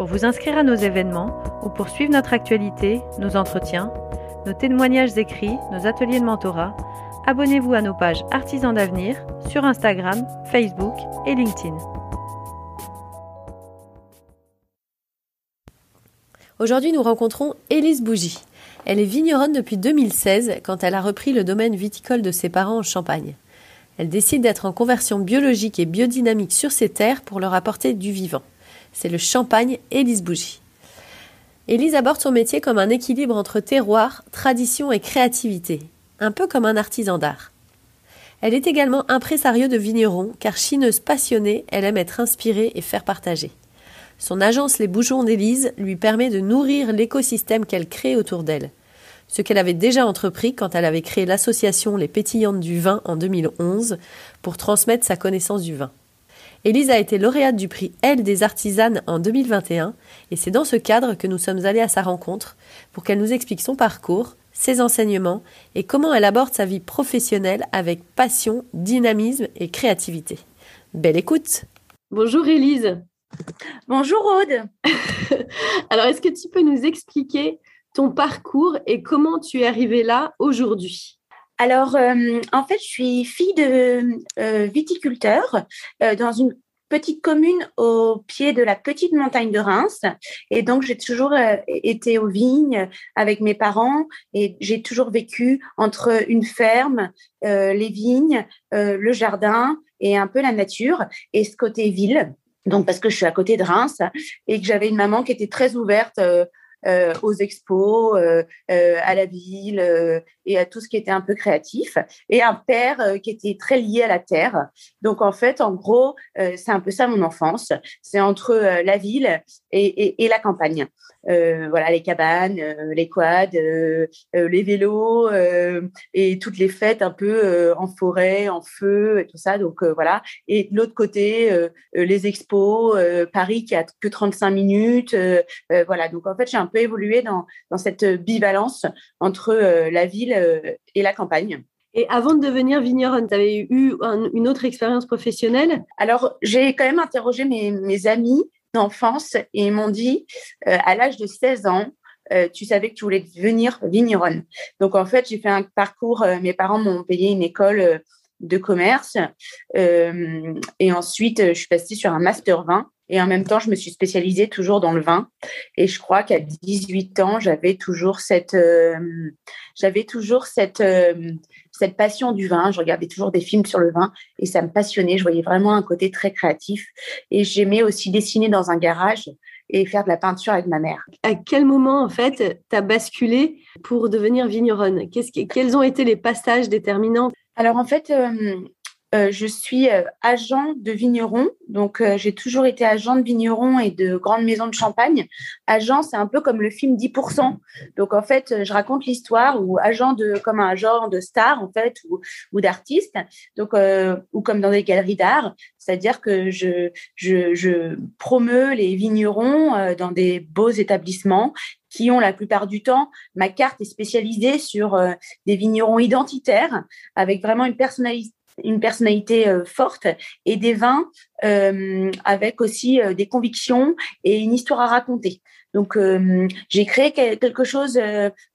Pour vous inscrire à nos événements ou pour suivre notre actualité, nos entretiens, nos témoignages écrits, nos ateliers de mentorat, abonnez-vous à nos pages Artisans d'avenir sur Instagram, Facebook et LinkedIn. Aujourd'hui, nous rencontrons Élise Bougie. Elle est vigneronne depuis 2016 quand elle a repris le domaine viticole de ses parents en Champagne. Elle décide d'être en conversion biologique et biodynamique sur ses terres pour leur apporter du vivant. C'est le Champagne Élise Bougie. Élise aborde son métier comme un équilibre entre terroir, tradition et créativité, un peu comme un artisan d'art. Elle est également impresario de vigneron, car chineuse passionnée, elle aime être inspirée et faire partager. Son agence Les Bouchons d'Élise lui permet de nourrir l'écosystème qu'elle crée autour d'elle. Ce qu'elle avait déjà entrepris quand elle avait créé l'association Les Pétillantes du Vin en 2011 pour transmettre sa connaissance du vin. Élise a été lauréate du prix Elle des artisanes en 2021 et c'est dans ce cadre que nous sommes allés à sa rencontre pour qu'elle nous explique son parcours, ses enseignements et comment elle aborde sa vie professionnelle avec passion, dynamisme et créativité. Belle écoute! Bonjour Élise. Bonjour Aude. Alors est-ce que tu peux nous expliquer ton parcours et comment tu es arrivée là aujourd'hui? Alors, euh, en fait, je suis fille de euh, viticulteur euh, dans une petite commune au pied de la petite montagne de Reims. Et donc, j'ai toujours été aux vignes avec mes parents et j'ai toujours vécu entre une ferme, les vignes, le jardin et un peu la nature et ce côté ville. Donc, parce que je suis à côté de Reims et que j'avais une maman qui était très ouverte euh, aux expos, euh, euh, à la ville et à tout ce qui était un peu créatif, et un père qui était très lié à la terre. Donc en fait, en gros, c'est un peu ça mon enfance. C'est entre la ville et, et, la campagne. Voilà, les cabanes, les quads, les vélos et toutes les fêtes un peu en forêt, en feu et tout ça. Donc voilà. Et de l'autre côté, les expos, Paris qui a que 35 minutes. voilà. Donc en fait, j'ai un peu évolué dans, dans cette bivalence entre euh, la ville euh, et la campagne. Et avant de devenir vigneronne, tu avais eu une autre expérience professionnelle? Alors, j'ai quand même interrogé mes, mes amis d'enfance et ils m'ont dit, euh, à l'âge de 16 ans, tu savais que tu voulais devenir vigneronne. Donc, en fait, j'ai fait un parcours, mes parents m'ont payé une école de commerce et ensuite, je suis passée sur un master 20 et en même temps, je me suis spécialisée toujours dans le vin. Et je crois qu'à 18 ans, j'avais toujours cette, euh, j'avais toujours cette, euh, cette passion du vin. Je regardais toujours des films sur le vin et ça me passionnait. Je voyais vraiment un côté très créatif. Et j'aimais aussi dessiner dans un garage et faire de la peinture avec ma mère. À quel moment, en fait, tu as basculé pour devenir vigneronne? Quels ont été les passages déterminants? Alors, en fait, euh, euh, je suis euh, agent de vigneron. Donc, euh, j'ai toujours été agent de vigneron et de grandes maisons de champagne. Agent, c'est un peu comme le film 10%. Donc, en fait, je raconte l'histoire ou agent de, comme un agent de star, en fait, ou, ou d'artiste. Donc, ou comme dans des galeries d'art. C'est-à-dire que je, je, je les vignerons dans des beaux établissements qui ont la plupart du temps, ma carte est spécialisée sur des vignerons identitaires avec vraiment une personnalité une personnalité euh, forte et des vins euh, avec aussi euh, des convictions et une histoire à raconter. Donc, j'ai créé quelque chose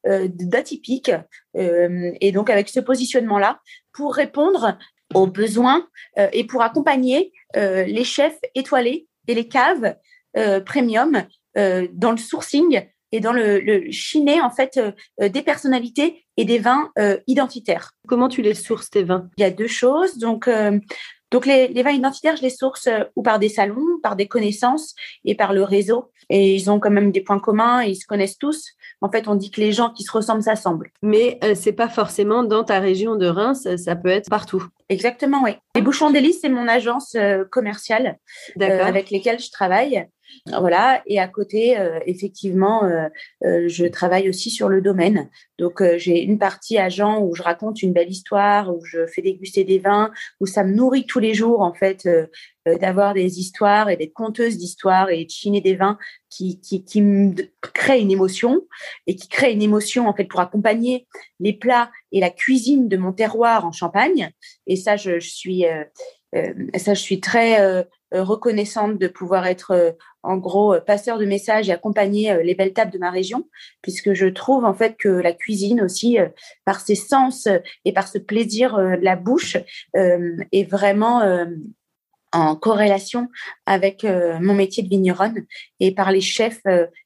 d'atypique et donc avec ce positionnement-là pour répondre aux besoins et pour accompagner les chefs étoilés et les caves premium dans le sourcing et dans le, le chiner en fait euh, euh, des personnalités et des vins euh, identitaires. Comment tu les sources tes vins? Il y a deux choses. Donc donc les, les, vins identitaires, je les source ou par des salons, par des connaissances et par le réseau. Et ils ont quand même des points communs et ils se connaissent tous. En fait, on dit que les gens qui se ressemblent s'assemblent. Mais euh, c'est pas forcément dans ta région de Reims, ça peut être partout. Exactement, oui. Les Bouchons d'Hélice, c'est mon agence commerciale avec lesquelles je travaille. Voilà. Et à côté, euh, effectivement, euh, euh, je travaille aussi sur le domaine. Donc, j'ai une partie agent où je raconte une belle histoire, où je fais déguster des vins, où ça me nourrit tous les jours, en fait, d'avoir des histoires et des conteuses d'histoires et de chiner des vins qui, qui, qui créent une émotion et qui créent une émotion, en fait, pour accompagner les plats et la cuisine de mon terroir en Champagne. Et ça, je, suis, ça, je suis très reconnaissante de pouvoir être en gros euh, passeur de messages et accompagner euh, les belles tables de ma région, puisque je trouve en fait que la cuisine aussi, euh, par ses sens et par ce plaisir de la bouche, est vraiment en corrélation avec mon métier de vigneronne. Et par les chefs,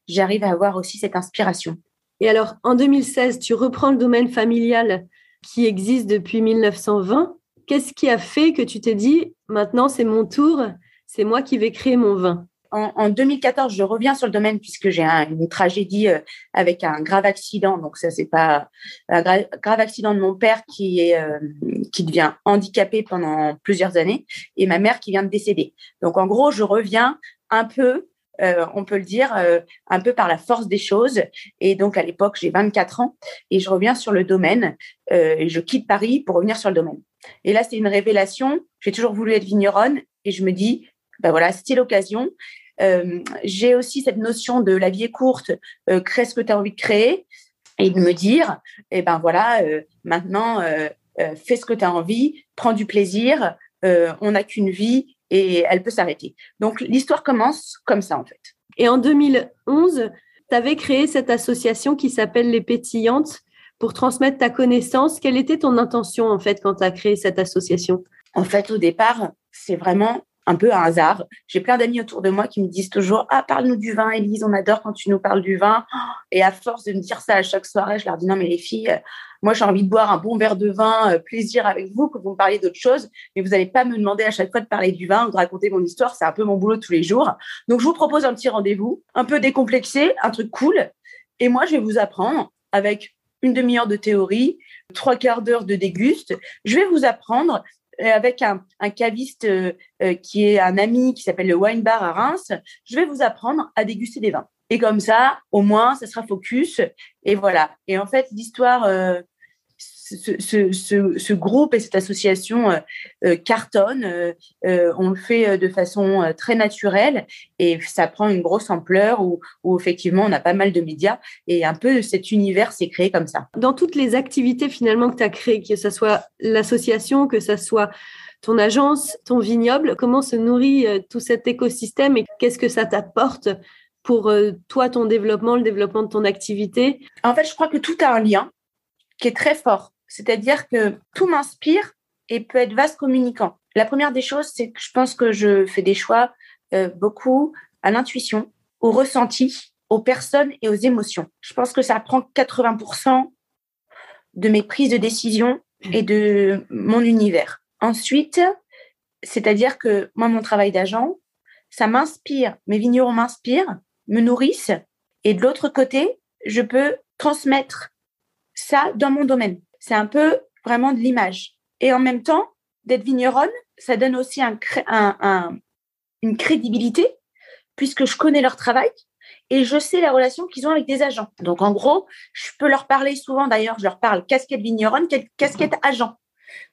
j'arrive à avoir aussi cette inspiration. Et alors, en 2016, tu reprends le domaine familial qui existe depuis 1920. Qu'est-ce qui a fait que tu t'es dit, maintenant c'est mon tour, c'est moi qui vais créer mon vin? En, 2014, je reviens sur le domaine puisque j'ai une tragédie euh, avec un grave accident. Donc ça, c'est pas un grave accident de mon père qui est euh, qui devient handicapé pendant plusieurs années et ma mère qui vient de décéder. Donc en gros, je reviens un peu, euh, on peut le dire, un peu par la force des choses. Et donc à l'époque, j'ai 24 ans et je reviens sur le domaine. et je quitte Paris pour revenir sur le domaine. Et là, c'est une révélation. J'ai toujours voulu être vigneronne et je me dis, ben voilà, c'était l'occasion. Euh, j'ai aussi cette notion de la vie est courte, euh, crée ce que tu as envie de créer et de me dire, eh ben voilà, euh, maintenant, fais ce que tu as envie, prends du plaisir, on n'a qu'une vie et elle peut s'arrêter. Donc l'histoire commence comme ça en fait. Et en 2011, tu avais créé cette association qui s'appelle Les Pétillantes pour transmettre ta connaissance. Quelle était ton intention en fait quand tu as créé cette association? En fait, au départ, c'est vraiment un peu un hasard. J'ai plein d'amis autour de moi qui me disent toujours Ah, parle-nous du vin, Elise, on adore quand tu nous parles du vin. Et à force de me dire ça à chaque soirée, je leur dis Non, mais les filles, euh, moi j'ai envie de boire un bon verre de vin, euh, plaisir avec vous, que vous me parliez d'autre chose, mais vous n'allez pas me demander à chaque fois de parler du vin ou de raconter mon histoire. C'est un peu mon boulot tous les jours. Donc je vous propose un petit rendez-vous, un peu décomplexé, un truc cool. Et moi, je vais vous apprendre avec une demi-heure de théorie, trois quarts d'heure de déguste. Je vais vous apprendre avec un, caviste euh, euh, qui est un ami qui s'appelle le Wine Bar à Reims, je vais vous apprendre à déguster des vins. Et comme ça, au moins, ça sera focus. Et voilà. Et en fait, l'histoire ce, groupe et cette association euh, euh, cartonnent. Euh, on le fait de façon très naturelle et ça prend une grosse ampleur où, effectivement on a pas mal de médias et un peu cet univers s'est créé comme ça. Dans toutes les activités finalement que tu as créées, que ce soit l'association, que ce soit ton agence, ton vignoble, comment se nourrit tout cet écosystème et qu'est-ce que ça t'apporte pour toi, ton développement, le développement de ton activité? En fait, je crois que tout a un lien qui est très fort. C'est-à-dire que tout m'inspire et peut être vaste communicant. La première des choses, c'est que je pense que je fais des choix euh, beaucoup à l'intuition, au ressenti, aux personnes et aux émotions. Je pense que ça prend 80% de mes prises de décision et de mon univers. Ensuite, c'est-à-dire que moi, mon travail d'agent, ça m'inspire, mes vignerons m'inspirent, me nourrissent, et de l'autre côté, je peux transmettre ça dans mon domaine c'est un peu vraiment de l'image. Et en même temps, d'être vigneronne, ça donne aussi un, une crédibilité puisque je connais leur travail et je sais la relation qu'ils ont avec des agents. Donc, en gros, je peux leur parler souvent, d'ailleurs, je leur parle casquette vigneronne, casquette agent.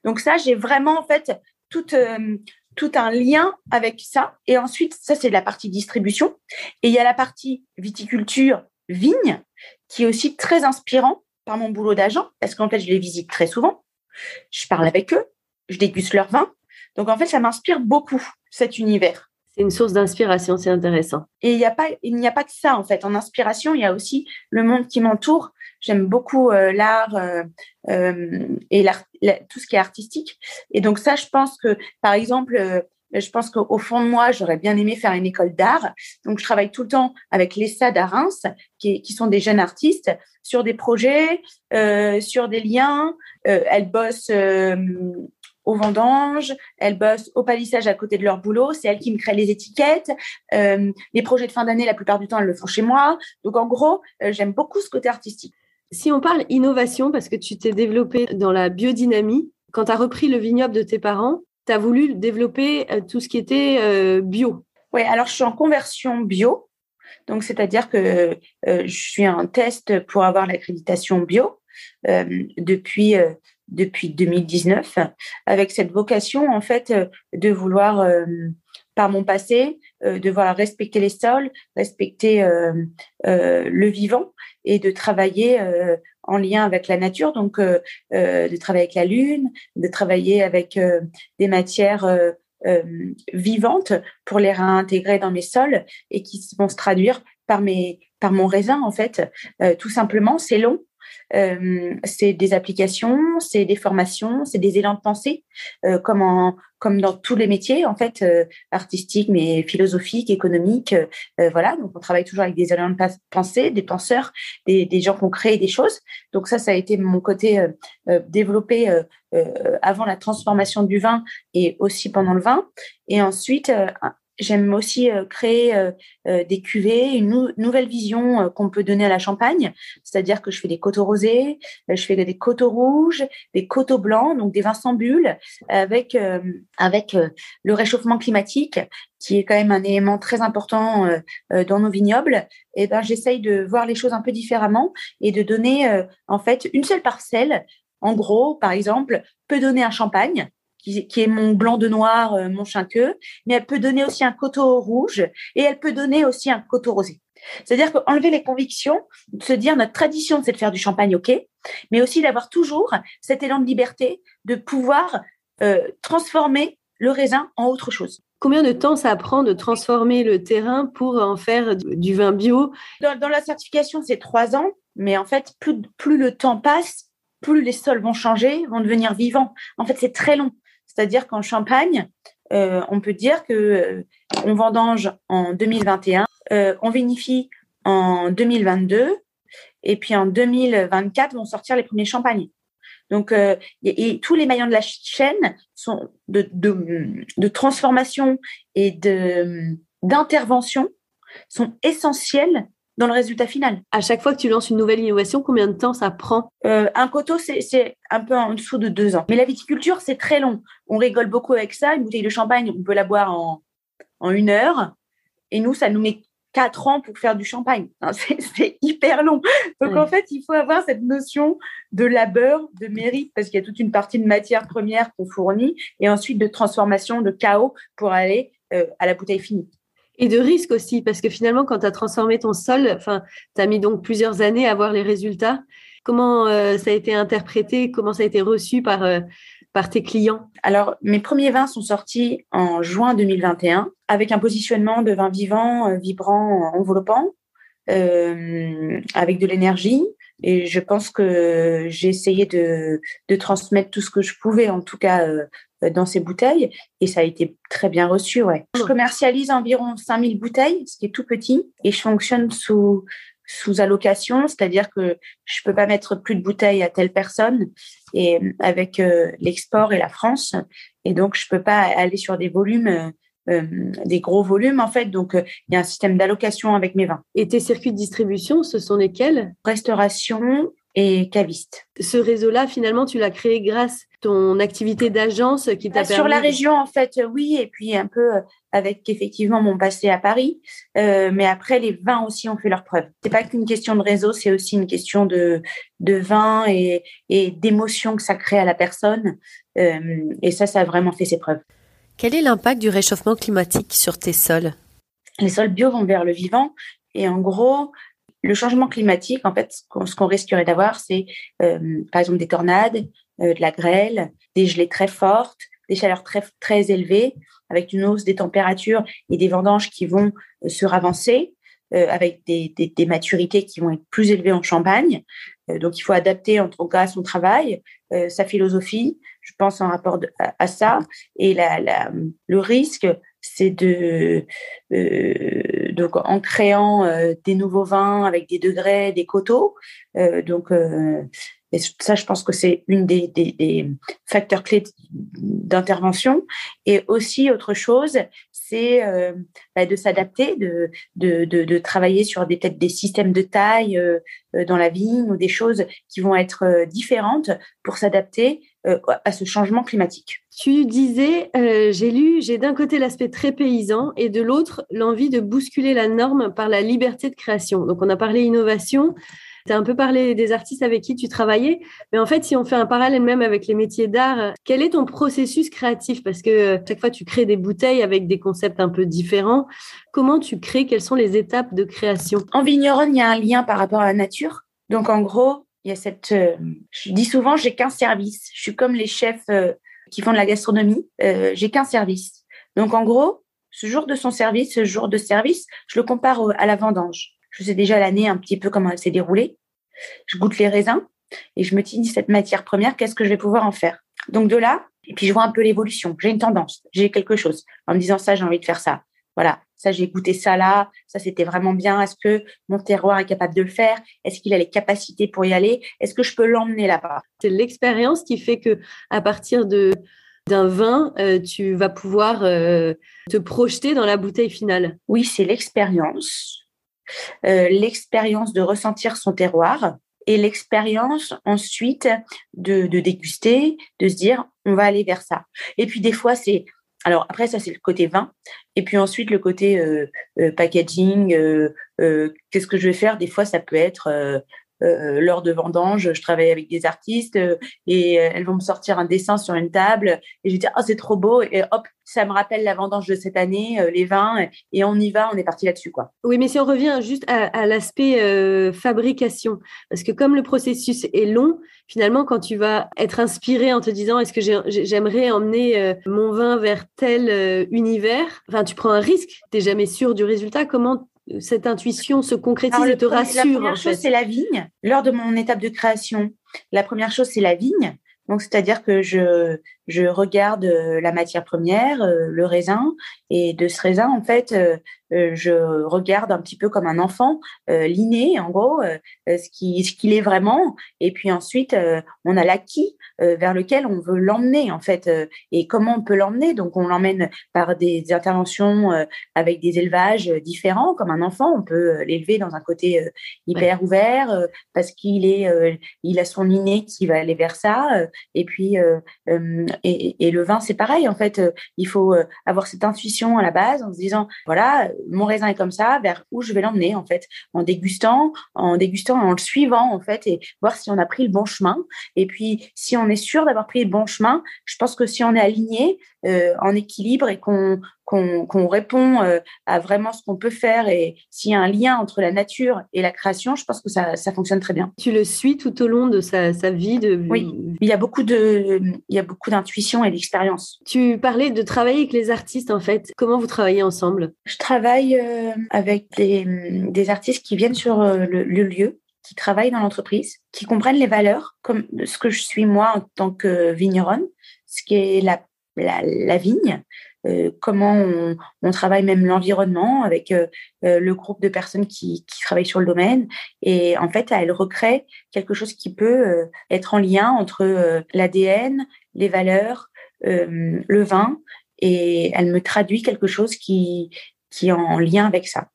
Donc, ça, j'ai vraiment, en fait, tout, euh, tout un lien avec ça. Et ensuite, ça, c'est la partie distribution. Et il y a la partie viticulture, vigne, qui est aussi très inspirant par mon boulot d'agent, parce qu'en fait, je les visite très souvent. Je parle avec eux, je déguste leur vin. Donc, en fait, ça m'inspire beaucoup, cet univers. C'est une source d'inspiration, c'est intéressant. Et il n'y a, pas, il n'y a pas que ça, en fait. En inspiration, il y a aussi le monde qui m'entoure. J'aime beaucoup euh, l'art euh, euh, et tout ce qui est artistique. Et donc, ça, je pense que, par exemple, je pense qu'au fond de moi, j'aurais bien aimé faire une école d'art. Donc, je travaille tout le temps avec l'ESSA d'Arins, qui, qui, sont des jeunes artistes, sur des projets, sur des liens. elles bossent au vendange, elles bossent au palissage à côté de leur boulot, c'est elles qui me créent les étiquettes. Euh, les projets de fin d'année, la plupart du temps, elles le font chez moi. Donc en gros, euh, j'aime beaucoup ce côté artistique. Si on parle innovation, parce que tu t'es développé dans la biodynamie, quand tu as repris le vignoble de tes parents, tu as voulu développer euh, tout ce qui était bio. Oui, alors je suis en conversion bio. Donc, c'est-à-dire que je suis en test pour avoir l'accréditation bio depuis depuis 2019 avec cette vocation en fait euh, de vouloir euh, par mon passé euh, de vouloir respecter les sols, respecter le vivant et de travailler en lien avec la nature, donc de travailler avec la lune, de travailler avec des matières vivantes pour les réintégrer dans mes sols et qui vont se traduire par mes par mon raisin en fait. tout simplement, c'est long, euh, c'est des applications, c'est des formations, c'est des élans de pensée, euh, comme, en, comme dans tous les métiers, en fait, euh, artistiques, mais philosophiques, économiques. voilà, donc on travaille toujours avec des élans de pensée, des penseurs, des, des, gens qui ont créé des choses. Donc ça, ça a été mon côté développé avant la transformation du vin et aussi pendant le vin. Et ensuite, J'aime aussi euh, créer euh, euh, des cuvées, une nouvelle vision qu'on peut donner à la champagne. C'est-à-dire que je fais des coteaux rosés, je fais des coteaux rouges, des coteaux blancs, donc des vins sans bulles, avec avec le réchauffement climatique qui est quand même un élément très important dans nos vignobles. Et ben j'essaye de voir les choses un peu différemment et de donner en fait une seule parcelle. En gros, par exemple, peut donner un champagne qui, est mon blanc de noir, euh, mon chinqueux, mais elle peut donner aussi un coteau rouge et elle peut donner aussi un coteau rosé. C'est-à-dire qu'enlever les convictions, se dire notre tradition, c'est de faire du champagne, ok, mais aussi d'avoir toujours cet élan de liberté, de pouvoir euh, transformer le raisin en autre chose. Combien de temps ça prend de transformer le terrain pour en faire du vin bio? Dans, la certification, c'est trois ans, mais en fait, plus, plus le temps passe, plus les sols vont changer, vont devenir vivants. En fait, c'est très long. C'est-à-dire qu'en Champagne, euh, on peut dire que euh, on vendange en 2021, euh, on vinifie en 2022, et puis en 2024 vont sortir les premiers champagnes. Donc, tous les maillons de la chaîne sont de, transformation et d'intervention sont essentiels dans le résultat final. À chaque fois que tu lances une nouvelle innovation, combien de temps ça prend? Euh, Un coteau, c'est un peu en dessous de deux ans. Mais la viticulture, c'est très long. On rigole beaucoup avec ça. Une bouteille de champagne, on peut la boire en, en une heure. Et nous, ça nous met quatre ans pour faire du champagne. C'est hyper long. Donc, en fait, il faut avoir cette notion de labeur, de mérite, parce qu'il y a toute une partie de matière première qu'on fournit, et ensuite de transformation, de chaos pour aller euh, à la bouteille finie. Et de risque aussi, parce que finalement, quand tu as transformé ton sol, enfin, tu as mis donc plusieurs années à voir les résultats. Comment euh, ça a été interprété? Comment ça a été reçu par, euh, par tes clients? Alors, mes premiers vins sont sortis en juin 2021 avec un positionnement de vin vivant, euh, vibrant, enveloppant, avec de l'énergie. Et je pense que j'ai essayé de, de, transmettre tout ce que je pouvais, en tout cas euh, dans ces bouteilles et ça a été très bien reçu. Ouais. Je commercialise environ 5000 bouteilles, ce qui est tout petit, et je fonctionne sous sous allocation, c'est-à-dire que je peux pas mettre plus de bouteilles à telle personne et avec euh, l'export et la France et donc je peux pas aller sur des volumes euh, des gros volumes en fait donc il y a un système d'allocation avec mes vins. Et tes circuits de distribution, ce sont lesquels? Restauration et caviste. Ce réseau-là, finalement, tu l'as créé grâce ton activité d'agence qui t'a bah, Sur la région, en fait, oui, et puis un peu avec effectivement mon passé à Paris. mais après, les vins aussi ont fait leur preuve. C'est pas qu'une question de réseau, c'est aussi une question de, de vin et, et d'émotion que ça crée à la personne. et ça, ça a vraiment fait ses preuves. Quel est l'impact du réchauffement climatique sur tes sols? Les sols bio vont vers le vivant. Et en gros, le changement climatique, en fait, ce qu'on risquerait d'avoir, c'est euh, par exemple des tornades, euh, de la grêle, des gelées très fortes, des chaleurs très, très élevées, avec une hausse des températures et des vendanges qui vont euh, se ravancer, avec des, des, maturités qui vont être plus élevées en Champagne. donc, il faut adapter en tout cas son travail, sa philosophie, je pense en rapport à, ça. Et la, la, le risque, c'est de euh, donc en créant euh, des nouveaux vins avec des degrés, des coteaux. Euh, donc et ça, je pense que c'est une des, facteurs clés d'intervention. Et aussi, autre chose, c'est euh, bah, de s'adapter, de, travailler sur des systèmes de taille euh, dans la vigne ou des choses qui vont être euh, différentes pour s'adapter à ce changement climatique. Tu disais, j'ai lu, j'ai d'un côté l'aspect très paysan et de l'autre l'envie de bousculer la norme par la liberté de création. Donc on a parlé innovation, tu as un peu parlé des artistes avec qui tu travaillais, mais en fait, si on fait un parallèle même avec les métiers d'art, quel est ton processus créatif? Parce que euh, chaque fois, tu crées des bouteilles avec des concepts un peu différents. Comment tu crées? Quelles sont les étapes de création? En vigneronne, il y a un lien par rapport à la nature. Donc, en gros, il y a cette. Euh, je dis souvent, j'ai qu'un service. Je suis comme les chefs euh, qui font de la gastronomie. j'ai qu'un service. Donc, en gros, ce jour de son service, ce jour de service, je le compare à la vendange. Je sais déjà l'année un petit peu comment elle s'est déroulée. Je goûte les raisins et je me dis cette matière première, qu'est-ce que je vais pouvoir en faire? Donc de là, et puis je vois un peu l'évolution. J'ai une tendance, j'ai quelque chose. En me disant ça, j'ai envie de faire ça. Voilà, ça j'ai goûté ça là, ça c'était vraiment bien. Est-ce que mon terroir est capable de le faire? Est-ce qu'il a les capacités pour y aller? Est-ce que je peux l'emmener là-bas? C'est l'expérience qui fait que à partir de d'un vin, euh, tu vas pouvoir euh, te projeter dans la bouteille finale. Oui, c'est l'expérience. Euh, l'expérience de ressentir son terroir et l'expérience ensuite de, déguster, de se dire on va aller vers ça. Et puis des fois c'est alors après ça c'est le côté vin et puis ensuite le côté euh, euh, packaging. Qu'est-ce que je vais faire? Des fois ça peut être euh, lors de vendange, je travaille avec des artistes euh, et euh, elles vont me sortir un dessin sur une table et je vais dire oh c'est trop beau et hop ça me rappelle la vendange de cette année, les vins et on y va, on est parti là-dessus quoi. Oui, mais si on revient juste à, l'aspect fabrication, parce que comme le processus est long, finalement quand tu vas être inspiré en te disant est-ce que j'aimerais emmener mon vin vers tel univers, enfin tu prends un risque, tu n'es jamais sûr du résultat. Comment cette intuition se concrétise et te rassure. La première chose, c'est la vigne. Lors de mon étape de création, la première chose, c'est la vigne. Donc, c'est-à-dire que je, je regarde euh, la matière première, euh, le raisin, et de ce raisin, en fait, euh, je regarde un petit peu comme un enfant l'inné, en gros, ce qui ce qu'il est vraiment. Et puis ensuite, on a l'acquis vers lequel on veut l'emmener, en fait, et comment on peut l'emmener. Donc, on l'emmène par des interventions avec des élevages différents, comme un enfant. On peut l'élever dans un côté hyper ouvert parce qu'il est, il a son inné qui va aller vers ça. et puis et, le vin, c'est pareil. En fait, euh, il faut euh, avoir cette intuition à la base en se disant, voilà, mon raisin est comme ça, vers où je vais l'emmener, en fait, en dégustant, en dégustant, en le suivant, en fait, et voir si on a pris le bon chemin. Et puis, si on est sûr d'avoir pris le bon chemin, je pense que si on est aligné, euh, en équilibre et qu'on qu'on répond euh, à vraiment ce qu'on peut faire et s'il y a un lien entre la nature et la création, je pense que ça, ça fonctionne très bien. Tu le suis tout au long de sa, sa vie de... Oui, il y a beaucoup de, il y a beaucoup d'intuition et d'expérience. Tu parlais de travailler avec les artistes en fait. Comment vous travaillez ensemble? Je travaille euh, avec des, des, artistes qui viennent sur le, le lieu qui travaillent dans l'entreprise, qui comprennent les valeurs, comme ce que je suis moi en tant que vigneronne, ce qui est la la, vigne, euh, comment on, travaille même l'environnement avec euh, euh, le groupe de personnes qui, travaillent sur le domaine. Et en fait, elle recrée quelque chose qui peut être en lien entre l'ADN, les valeurs, le vin, et elle me traduit quelque chose qui, qui est en lien avec ça.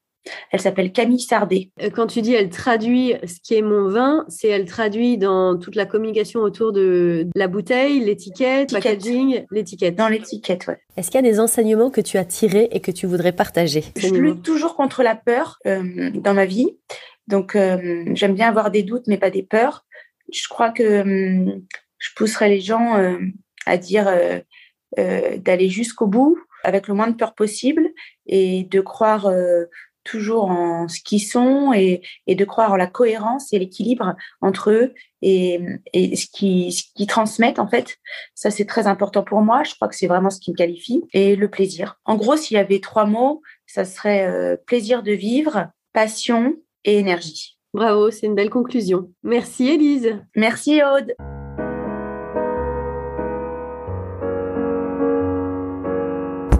Elle s'appelle Camille Sardet. Euh, quand tu dis elle traduit ce qui est mon vin, c'est elle traduit dans toute la communication autour de la bouteille, l'étiquette, le packaging, l'étiquette. Dans l'étiquette, ouais. Est-ce qu'il y a des enseignements que tu as tirés et que tu voudrais partager? Je lutte toujours contre la peur euh, dans ma vie. Donc, euh, j'aime bien avoir des doutes, mais pas des peurs. Je crois que je pousserai les gens à dire d'aller jusqu'au bout avec le moins de peur possible et de croire toujours en ce qu'ils sont et, de croire en la cohérence et l'équilibre entre eux et, ce qu'ils qui transmettent en fait. Ça, c'est très important pour moi. Je crois que c'est vraiment ce qui me qualifie. Et le plaisir. En gros, s'il y avait trois mots, ça serait euh, plaisir de vivre, passion et énergie. Bravo, c'est une belle conclusion. Merci Élise. Merci Aude.